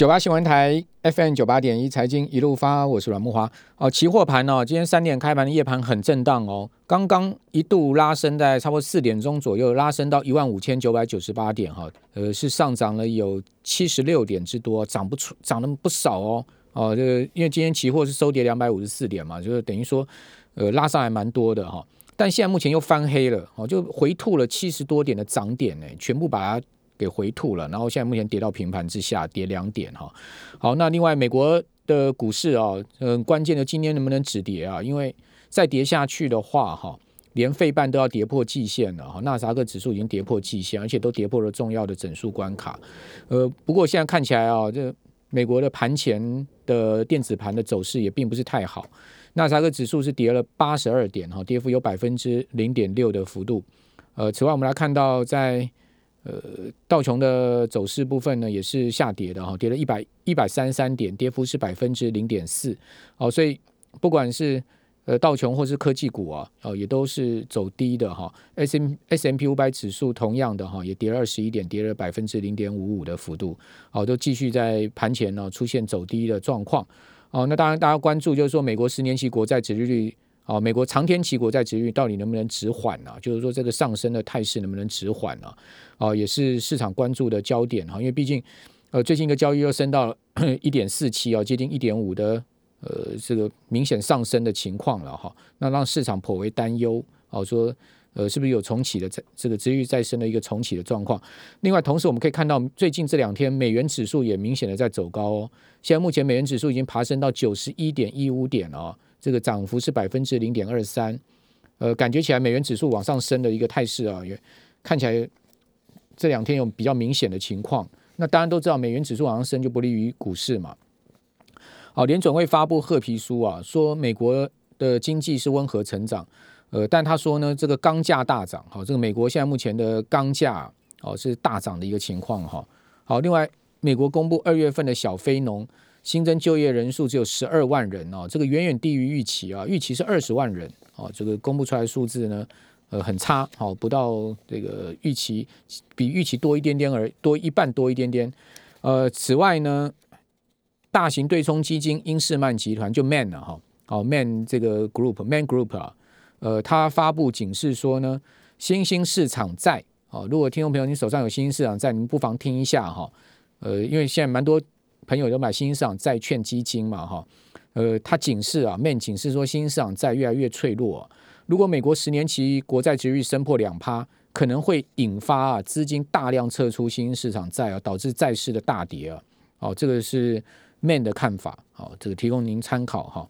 九八新闻台 FM 九八点一财经一路发，我是阮木华。哦，期货盘哦，今天三点开盘的夜盘很震荡哦，刚刚一度拉升在差不多四点钟左右，拉升到一万五千九百九十八点哈，呃，是上涨了有七十六点之多，涨不出，涨了不少哦。哦，这个因为今天期货是收跌两百五十四点嘛，就是等于说，呃，拉上还蛮多的哈。但现在目前又翻黑了，哦，就回吐了七十多点的涨点呢，全部把它。给回吐了，然后现在目前跌到平盘之下，跌两点哈。好，那另外美国的股市啊，嗯，关键的今天能不能止跌啊？因为再跌下去的话哈，连费半都要跌破季线了哈。纳斯达克指数已经跌破季线，而且都跌破了重要的整数关卡。呃，不过现在看起来啊，这美国的盘前的电子盘的走势也并不是太好。纳斯达克指数是跌了八十二点哈，跌幅有百分之零点六的幅度。呃，此外我们来看到在呃，道琼的走势部分呢，也是下跌的哈，跌了一百一百三十三点，跌幅是百分之零点四。哦，所以不管是呃道琼或是科技股啊，哦也都是走低的哈。S M S M P 五百指数同样的哈，也跌了二十一点，跌了百分之零点五五的幅度。哦，都继续在盘前呢出现走低的状况。哦，那当然大家关注就是说，美国十年期国债殖利率。哦，美国长天期国债值率到底能不能止缓呢？就是说这个上升的态势能不能止缓呢？啊，也是市场关注的焦点哈。因为毕竟，呃，最近一个交易又升到一点四七哦，接近一点五的呃这个明显上升的情况了哈。那让市场颇为担忧啊，说呃是不是有重启的这这个值率再生的一个重启的状况？另外，同时我们可以看到最近这两天美元指数也明显的在走高哦。现在目前美元指数已经爬升到九十一点一五点了。这个涨幅是百分之零点二三，呃，感觉起来美元指数往上升的一个态势啊，也看起来这两天有比较明显的情况。那当然都知道，美元指数往上升就不利于股市嘛。好，联准会发布褐皮书啊，说美国的经济是温和成长，呃，但他说呢，这个钢价大涨，好，这个美国现在目前的钢价哦是大涨的一个情况哈。好，另外美国公布二月份的小非农。新增就业人数只有十二万人哦，这个远远低于预期啊，预期是二十万人哦，这个公布出来数字呢，呃，很差，好，不到这个预期，比预期多一点点而多一半多一点点。呃，此外呢，大型对冲基金英士曼集团就 Man 了哈，哦 Man 这个 Group Man Group 啊，呃，他发布警示说呢，新兴市场债，哦，如果听众朋友你手上有新兴市场债，你们不妨听一下哈，呃，因为现在蛮多。朋友都买新兴市场债券基金嘛，哈，呃，他警示啊，Man 警示说新兴市场债越来越脆弱。如果美国十年期国债值率升破两趴，可能会引发啊资金大量撤出新兴市场债啊，导致债市的大跌啊。哦，这个是 Man 的看法，好，这个提供您参考哈。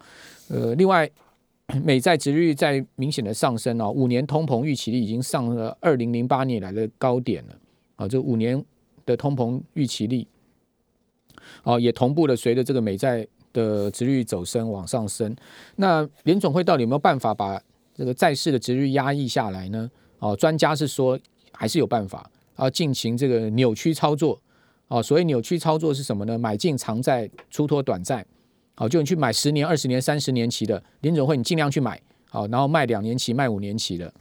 呃，另外，美债值率在明显的上升哦，五年通膨预期率已经上了二零零八年来的高点了。啊，这五年的通膨预期率。哦，也同步的随着这个美债的值率走升往上升。那联总会到底有没有办法把这个债市的值率压抑下来呢？哦，专家是说还是有办法啊，进行这个扭曲操作。哦，所谓扭曲操作是什么呢？买进长债，出脱短债。好，就你去买十年、二十年、三十年期的联总会，你尽量去买。好，然后卖两年期、卖五年期的。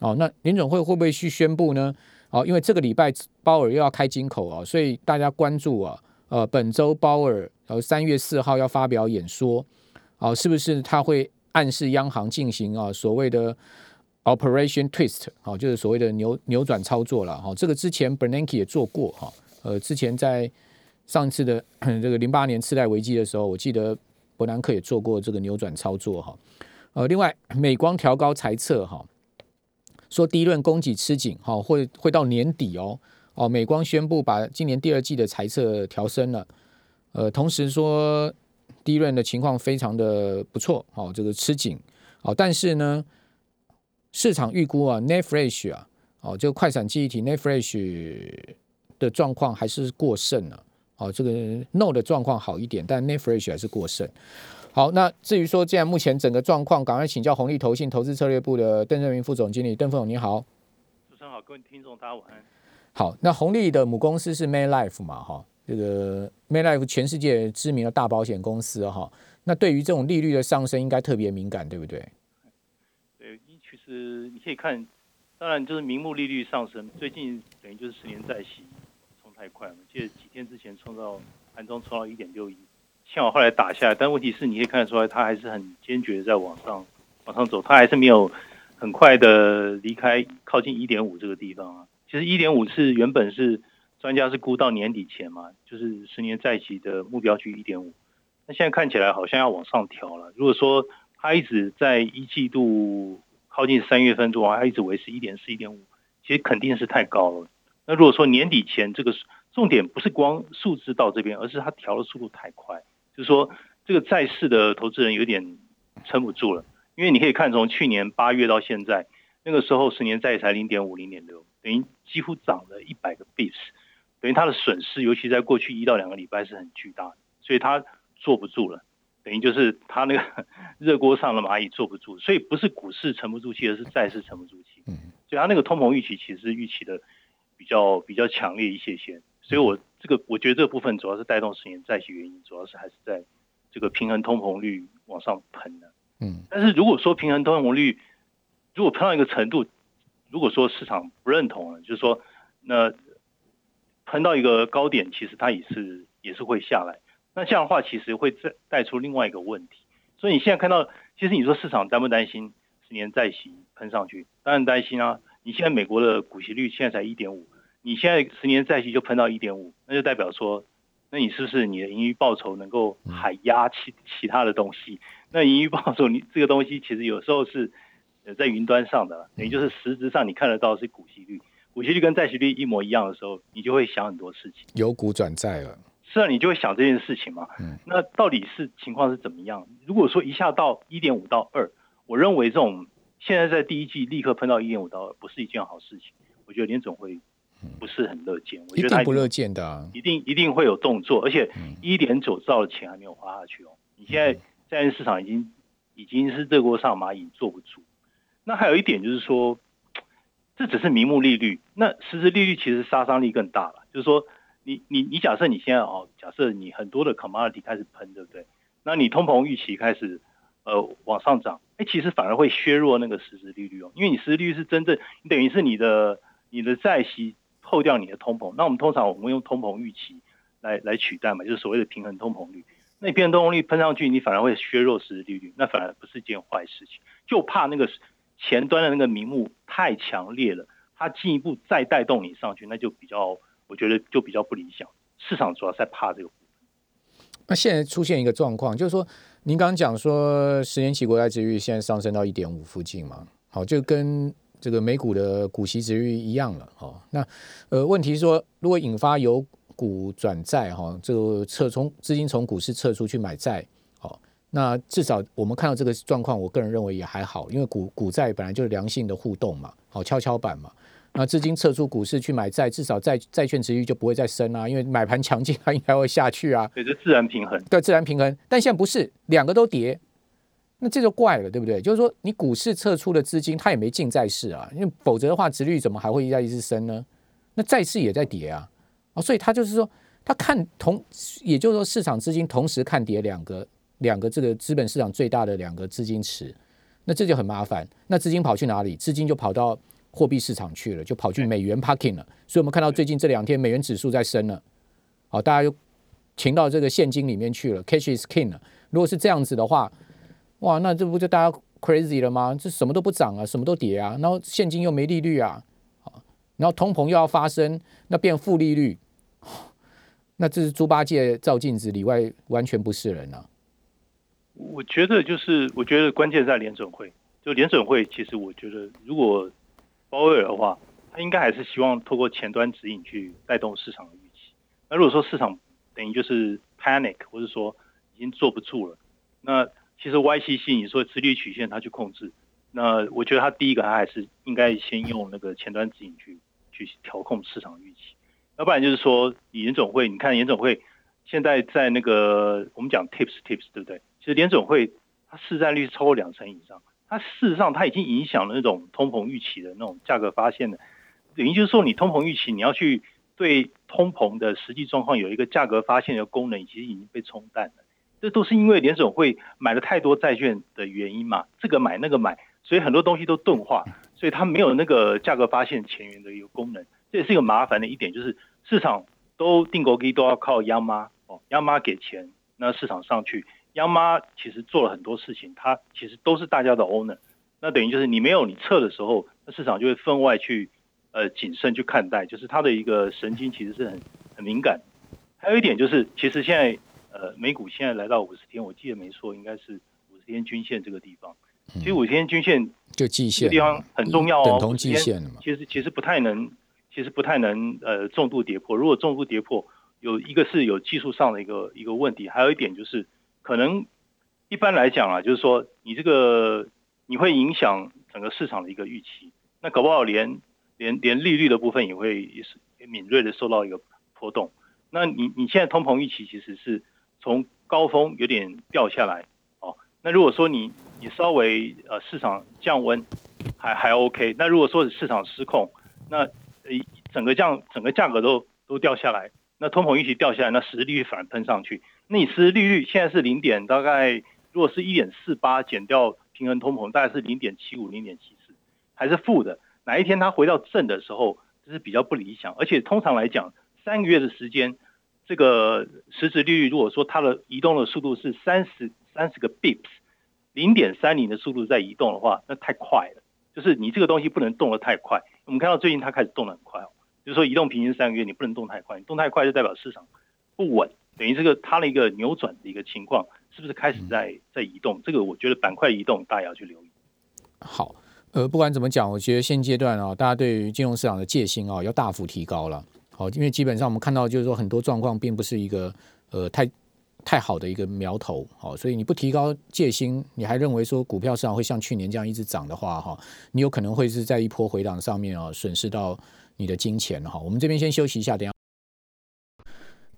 哦，那联总会会不会去宣布呢？哦，因为这个礼拜鲍尔又要开金口啊，所以大家关注啊。呃，本周鲍尔然后三月四号要发表演说，啊，是不是他会暗示央行进行啊所谓的 Operation Twist，好，就是所谓的扭扭转操作了哈。这个之前 Bernanke 也做过哈，呃，之前在上次的这个零八年次贷危机的时候，我记得伯南克也做过这个扭转操作哈。呃，另外美光调高财测哈，说第一轮供给吃紧哈，会会到年底哦。哦，美光宣布把今年第二季的财测调升了，呃，同时说第一轮的情况非常的不错，哦，这个吃紧，哦，但是呢，市场预估啊 n e f r e s h 啊，哦，这个快闪记忆体 n e f r e s h 的状况还是过剩了，哦，这个 No 的状况好一点，但 n e f r e s h 还是过剩。好，那至于说，现在目前整个状况，赶快请教红利投信投资策略部的邓正明副总经理，邓副总你好。主持人好，各位听众大家晚安。好，那红利的母公司是 Maylife 嘛？哈，这个 Maylife 全世界知名的大保险公司哈。那对于这种利率的上升，应该特别敏感，对不对？对，其实你可以看，当然就是名目利率上升，最近等于就是十年债息冲太快嘛。记得几天之前冲到盘中冲到一点六一，幸好后来打下来，但问题是你可以看得出来，它还是很坚决的在往上往上走，它还是没有很快的离开靠近一点五这个地方啊。其实一点五是原本是专家是估到年底前嘛，就是十年在一起的目标区一点五，那现在看起来好像要往上调了。如果说它一直在一季度靠近三月份中，它一直维持一点四、一点五，其实肯定是太高了。那如果说年底前这个重点不是光数字到这边，而是它调的速度太快，就是说这个在市的投资人有点撑不住了。因为你可以看从去年八月到现在，那个时候十年债才零点五、零点六，等于几乎涨了一百个 bps，等于它的损失，尤其在过去一到两个礼拜是很巨大的，所以它坐不住了，等于就是它那个 热锅上的蚂蚁坐不住，所以不是股市沉不住气，而是债市沉不住气。嗯，所以它那个通膨预期其实预期的比较比较强烈一些些。所以，我这个我觉得这部分主要是带动十年债息原因，主要是还是在这个平衡通膨率往上喷的。嗯，但是如果说平衡通膨率如果喷到一个程度，如果说市场不认同了，就是说那喷到一个高点，其实它也是也是会下来。那这样的话，其实会再带出另外一个问题。所以你现在看到，其实你说市场担不担心十年债息喷上去？当然担心啊！你现在美国的股息率现在才一点五。你现在十年债息就喷到一点五，那就代表说，那你是不是你的盈余报酬能够还压其其他的东西？那盈余报酬你这个东西其实有时候是呃在云端上的，等于就是实质上你看得到是股息率，股息率跟债息率一模一样的时候，你就会想很多事情。由股转债了，是啊，你就会想这件事情嘛。嗯。那到底是情况是怎么样？如果说一下到一点五到二，我认为这种现在在第一季立刻喷到一点五到二，不是一件好事情。我觉得联总会。不是很乐见，我觉得他不乐见的，一定一定会有动作，而且一点九兆的钱还没有花下去哦。你现在债券市场已经已经是热锅上蚂蚁，坐不住。那还有一点就是说，这只是名目利率，那实质利率其实杀伤力更大了。就是说，你你你假设你现在哦，假设你很多的 commodity 开始喷，对不对？那你通膨预期开始呃往上涨，哎，其实反而会削弱那个实质利率哦，因为你实质利率是真正，等于是你的你的债息。扣掉你的通膨，那我们通常我们用通膨预期来来取代嘛，就是所谓的平衡通膨率。那平衡通膨率喷上去，你反而会削弱实质利率，那反而不是件坏事情。就怕那个前端的那个名目太强烈了，它进一步再带动你上去，那就比较，我觉得就比较不理想。市场主要在怕这个。那现在出现一个状况，就是说，您刚刚讲说十年期国债值率现在上升到一点五附近嘛，好，就跟。这个美股的股息值率一样了，哦，那呃，问题是说，如果引发由股转债，哈，这个撤从资金从股市撤出去买债，那至少我们看到这个状况，我个人认为也还好，因为股股债本来就是良性的互动嘛，好跷跷板嘛，那资金撤出股市去买债，至少债债券值率就不会再升啊，因为买盘强劲，它应该会下去啊，对，这自然平衡，对，自然平衡，但现在不是，两个都跌。那这就怪了，对不对？就是说，你股市撤出的资金，它也没进债市啊，因为否则的话，值率怎么还会一再一直升呢？那债市也在跌啊，啊，所以它就是说，它看同，也就是说，市场资金同时看跌两个两个这个资本市场最大的两个资金池，那这就很麻烦。那资金跑去哪里？资金就跑到货币市场去了，就跑去美元 parking 了。所以我们看到最近这两天美元指数在升了，好，大家又停到这个现金里面去了，cash is king 了。如果是这样子的话，哇，那这不就大家 crazy 了吗？这什么都不涨啊，什么都跌啊，然后现金又没利率啊，然后通膨又要发生，那变负利率，那这是猪八戒照镜子里外完全不是人啊。我觉得就是，我觉得关键在联准会，就联准会，其实我觉得如果鲍威尔的话，他应该还是希望透过前端指引去带动市场的预期。那如果说市场等于就是 panic，或者说已经坐不住了。那其实 YCC 你说磁力曲线它去控制，那我觉得它第一个它还是应该先用那个前端指引去去调控市场预期，要不然就是说联总会，你看联总会现在在那个我们讲 Tips Tips 对不对？其实联总会它市占率超过两成以上，它事实上它已经影响了那种通膨预期的那种价格发现的，等于就是说你通膨预期你要去对通膨的实际状况有一个价格发现的功能，其实已经被冲淡了。这都是因为联总会买了太多债券的原因嘛，这个买那个买，所以很多东西都钝化，所以它没有那个价格发现前缘的一个功能，这也是一个麻烦的一点，就是市场都定国基都要靠央妈，哦，央妈给钱，那市场上去，央妈其实做了很多事情，它其实都是大家的 owner。那等于就是你没有你撤的时候，那市场就会分外去呃谨慎去看待，就是它的一个神经其实是很很敏感。还有一点就是，其实现在呃美股现在来到五十天，我记得没错，应该是五十天均线这个地方。其实五十天均线就季线地方很重要哦，等同季线嘛。其实其实不太能，其实不太能呃重度跌破。如果重度跌破，有一个是有技术上的一个一个问题，还有一点就是可能一般来讲啊，就是说你这个。你会影响整个市场的一个预期，那搞不好连连连利率的部分也会也是敏锐的受到一个波动。那你你现在通膨预期其实是从高峰有点掉下来哦。那如果说你你稍微呃市场降温还还 OK，那如果说市场失控，那呃整个降整个价格都都掉下来，那通膨预期掉下来，那实利率反而喷上去。那你实利率现在是零点大概，如果是一点四八减掉。平衡通膨大概是零点七五、零点七四，还是负的。哪一天它回到正的时候，这是比较不理想。而且通常来讲，三个月的时间，这个实质利率如果说它的移动的速度是三十三十个 bips，零点三零的速度在移动的话，那太快了。就是你这个东西不能动得太快。我们看到最近它开始动得很快哦，就是说移动平均三个月你不能动太快，你动太快就代表市场不稳，等于这个它的一个扭转的一个情况。是不是开始在在移动？这个我觉得板块移动大家要去留意。好，呃，不管怎么讲，我觉得现阶段啊，大家对于金融市场的戒心啊，要大幅提高了。好，因为基本上我们看到就是说很多状况并不是一个呃太太好的一个苗头。好，所以你不提高戒心，你还认为说股票市场会像去年这样一直涨的话，哈，你有可能会是在一波回档上面啊，损失到你的金钱哈。我们这边先休息一下，等下。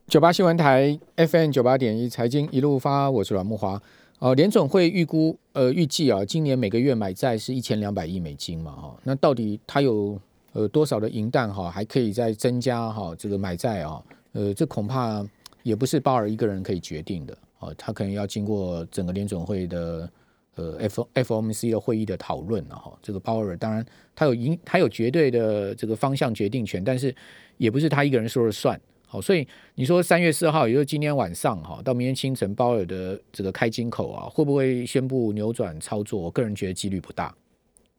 九八新闻台 FM 九八点一财经一路发，我是阮木华。哦，联总会预估，呃，预计啊，今年每个月买债是一千两百亿美金嘛，哈，那到底它有呃多少的银弹哈，还可以再增加哈，这个买债啊，呃，这恐怕也不是鲍尔一个人可以决定的，哦，他可能要经过整个联总会的呃 F FOMC 的会议的讨论了哈。这个鲍尔当然他有赢，他有绝对的这个方向决定权，但是也不是他一个人说了算。好，所以你说三月四号，也就是今天晚上哈，到明天清晨，鲍尔的这个开金口啊，会不会宣布扭转操作？我个人觉得几率不大。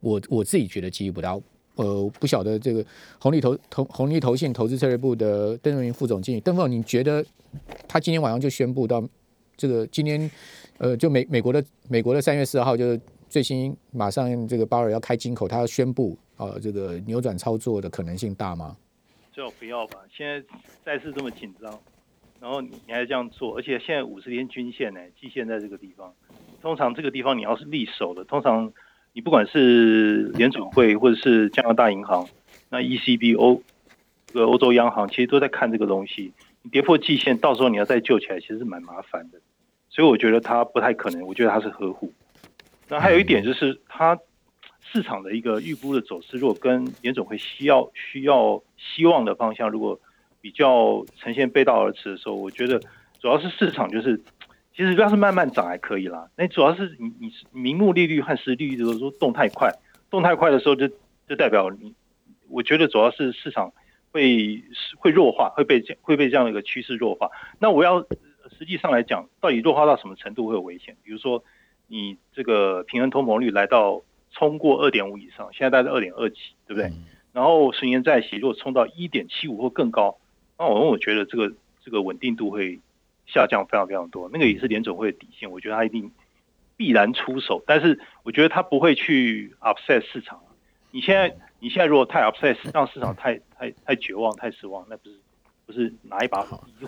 我我自己觉得几率不大。呃，不晓得这个红利投投红利投信投资策略部的邓荣云副总经理，邓总，你觉得他今天晚上就宣布到这个今天呃，就美美国的美国的三月四号，就是最新马上这个鲍尔要开金口，他要宣布啊，这个扭转操作的可能性大吗？最好不要吧，现在再次这么紧张，然后你还这样做，而且现在五十天均线呢，季线在这个地方，通常这个地方你要是立守的，通常你不管是联储会或者是加拿大银行，那 ECB 欧这个欧洲央行其实都在看这个东西，你跌破季线，到时候你要再救起来，其实是蛮麻烦的，所以我觉得它不太可能，我觉得它是呵护。那还有一点就是它。市场的一个预估的走势，如果跟联总会需要需要希望的方向，如果比较呈现背道而驰的时候，我觉得主要是市场就是，其实要是慢慢涨还可以啦。那主要是你你明目利率和实利率都说动太快，动太快的时候就就代表你，我觉得主要是市场会会弱化，会被这会被这样的一个趋势弱化。那我要实际上来讲，到底弱化到什么程度会有危险？比如说你这个平衡通膨率来到。冲过二点五以上，现在大概二点二几，对不对？然后十年债息如果冲到一点七五或更高，那我我觉得这个这个稳定度会下降非常非常多。那个也是联总会的底线，我觉得他一定必然出手，但是我觉得他不会去 upset 市场。你现在你现在如果太 upset，让市场太太太绝望、太失望，那不是不是拿一把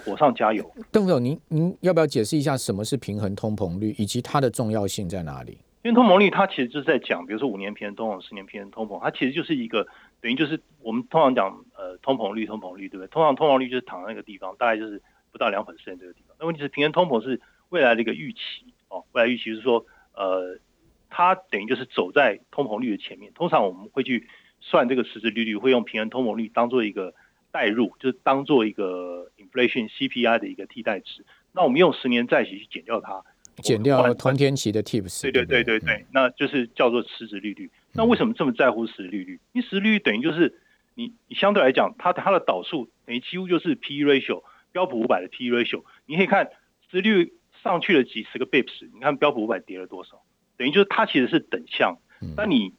火上加油。邓总，您您要不要解释一下什么是平衡通膨率，以及它的重要性在哪里？因为通膨率它其实就是在讲，比如说五年平衡通膨、十年平衡通膨，它其实就是一个等于就是我们通常讲呃通膨率、通膨率，对不对？通常通膨率就是躺在那个地方，大概就是不到两百 percent 这个地方。那问题是平衡通膨是未来的一个预期哦，未来预期是说呃它等于就是走在通膨率的前面。通常我们会去算这个实质利率，会用平衡通膨率当做一个代入，就是当做一个 inflation CPI 的一个替代值。那我们用十年债息去减掉它。减掉同天期的 tips，对对对对对，那就是叫做实质利率。那为什么这么在乎实质利率？因为实质利率等于就是你你相对来讲，它它的导数等于几乎就是 P/E ratio 标标普五百的 P/E ratio，你可以看殖率上去了几十个 bips，你看标普五百跌了多少，等于就是它其实是等向。那你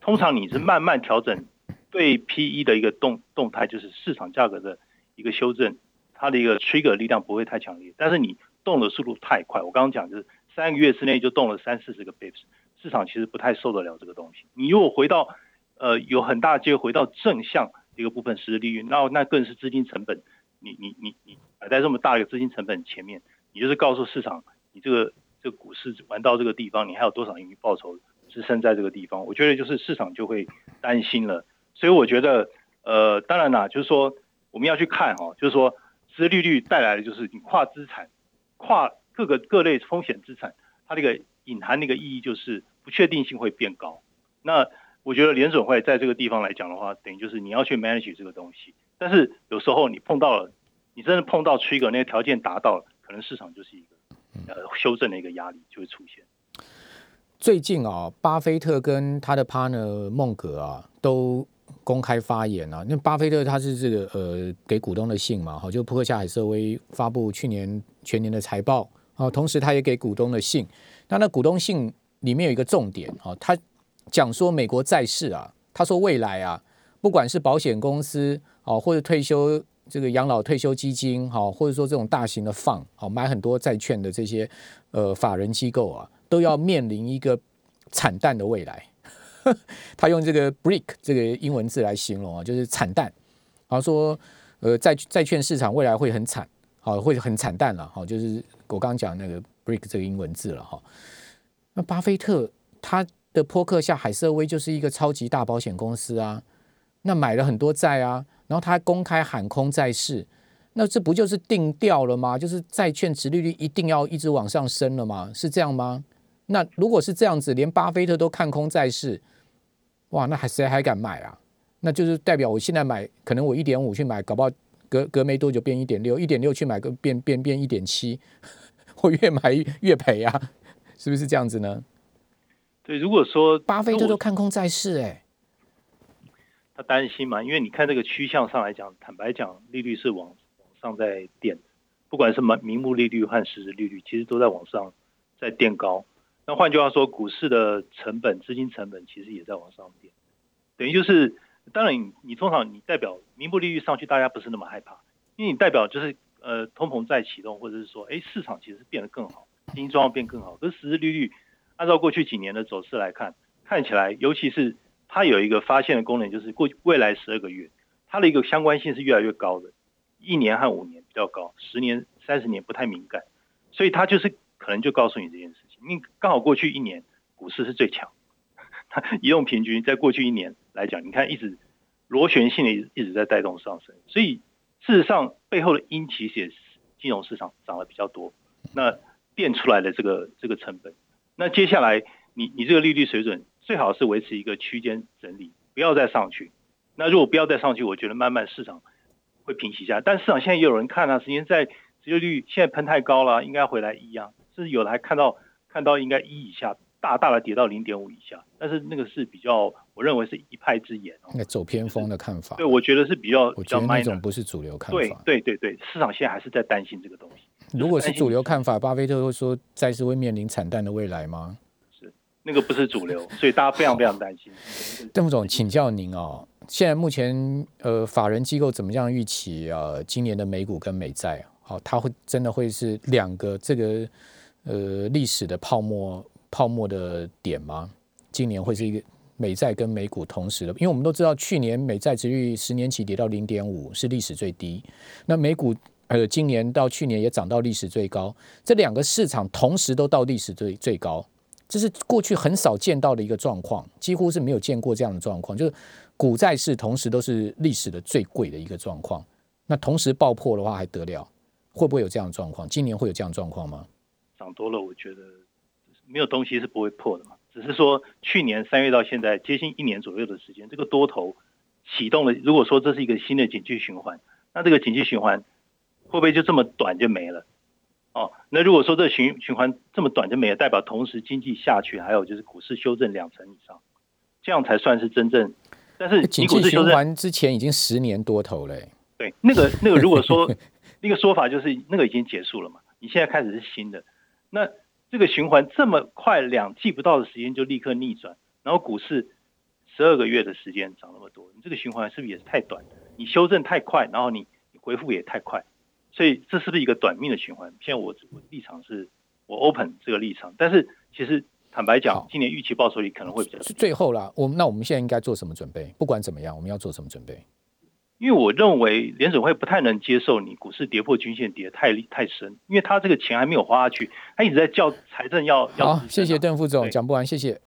通常你是慢慢调整对 P/E 的一个动动态，就是市场价格的一个修正，它的一个 trigger 力量不会太强烈。但是你动的速度太快，我刚刚讲就是三个月之内就动了三四十个 bips，市场其实不太受得了这个东西。你如果回到呃有很大机会回到正向一个部分实质利率，那那更是资金成本。你你你你摆在这么大一个资金成本前面，你就是告诉市场，你这个这股市玩到这个地方，你还有多少盈余报酬支撑在这个地方？我觉得就是市场就会担心了。所以我觉得，呃，当然啦，就是说我们要去看哈，就是说，资利率带来的就是你跨资产、跨各个各类风险资产，它那个隐含那个意义就是不确定性会变高。那我觉得联准会在这个地方来讲的话，等于就是你要去 manage 这个东西。但是有时候你碰到了，你真的碰到 trigger 那个条件达到了，可能市场就是一个呃修正的一个压力就会出现。最近啊，巴菲特跟他的 partner 孟格啊都公开发言啊。那巴菲特他是这个呃给股东的信嘛，好，就扑克夏海瑟威发布去年全年的财报啊，同时他也给股东的信。那那股东信里面有一个重点啊，他讲说美国债市啊，他说未来啊，不管是保险公司。啊，或者退休这个养老退休基金，哈，或者说这种大型的放，好买很多债券的这些呃法人机构啊，都要面临一个惨淡的未来。他用这个 “break” 这个英文字来形容啊，就是惨淡。好说呃债债券市场未来会很惨，好会很惨淡了。好，就是我刚刚讲那个 “break” 这个英文字了哈。那巴菲特他的扑克下海瑟威就是一个超级大保险公司啊，那买了很多债啊。然后他公开喊空债市，那这不就是定调了吗？就是债券值利率一定要一直往上升了吗？是这样吗？那如果是这样子，连巴菲特都看空债市，哇，那还谁还敢买啊？那就是代表我现在买，可能我一点五去买，搞不好隔隔没多久变一点六，一点六去买个变变变一点七，我越买越赔啊，是不是这样子呢？对，如果说巴菲特都看空债市，哎。他担心嘛？因为你看这个趋向上来讲，坦白讲，利率是往往上在垫，不管是名名目利率和实质利率，其实都在往上在垫高。那换句话说，股市的成本、资金成本其实也在往上垫。等于就是，当然你你通常你代表名目利率上去，大家不是那么害怕，因为你代表就是呃通膨再启动，或者是说，哎，市场其实变得更好，经济状况变更好。可是实质利率按照过去几年的走势来看，看起来尤其是。它有一个发现的功能，就是过未来十二个月，它的一个相关性是越来越高的，一年和五年比较高，十年、三十年不太敏感，所以它就是可能就告诉你这件事情。你刚好过去一年股市是最强，它 移动平均在过去一年来讲，你看一直螺旋性的一直在带动上升，所以事实上背后的因其实也是金融市场涨得比较多，那变出来的这个这个成本，那接下来你你这个利率水准。最好是维持一个区间整理，不要再上去。那如果不要再上去，我觉得慢慢市场会平息下。但市场现在也有人看啊，时间在持有率现在喷太高了，应该回来一样。甚至有的还看到看到应该一以下，大大的跌到零点五以下。但是那个是比较，我认为是一派之言哦。那走偏锋的看法。对，我觉得是比较我觉得那种不是主流看法。对对对对，市场现在还是在担心这个东西。如果是主流看法，巴菲特会说债市会面临惨淡的未来吗？那个不是主流，所以大家非常非常担心。邓副总，请教您哦，现在目前呃，法人机构怎么样预期啊？今年的美股跟美债，好，它会真的会是两个这个呃历史的泡沫泡沫的点吗？今年会是一个美债跟美股同时的，因为我们都知道去年美债值率十年期跌到零点五，是历史最低。那美股呃今年到去年也涨到历史最高，这两个市场同时都到历史最最高。这是过去很少见到的一个状况，几乎是没有见过这样的状况。就是股债市同时都是历史的最贵的一个状况。那同时爆破的话还得了？会不会有这样的状况？今年会有这样的状况吗？涨多了，我觉得没有东西是不会破的嘛。只是说去年三月到现在接近一年左右的时间，这个多头启动了。如果说这是一个新的景气循环，那这个景气循环会不会就这么短就没了？哦，那如果说这循循环这么短就没了，代表同时经济下去，还有就是股市修正两成以上，这样才算是真正。但是经济循环之前已经十年多头嘞。对，那个那个，如果说 那个说法就是那个已经结束了嘛，你现在开始是新的，那这个循环这么快两季不到的时间就立刻逆转，然后股市十二个月的时间涨那么多，你这个循环是不是也是太短？你修正太快，然后你你回复也太快，所以这是不是一个短命的循环？现在我我立场是我 open 这个立场，但是其实坦白讲，今年预期报酬率可能会比较最后啦，我们那我们现在应该做什么准备？不管怎么样，我们要做什么准备？因为我认为联准会不太能接受你股市跌破均线跌太太深，因为他这个钱还没有花下去，他一直在叫财政要要。好，谢谢邓副总讲不完，谢谢。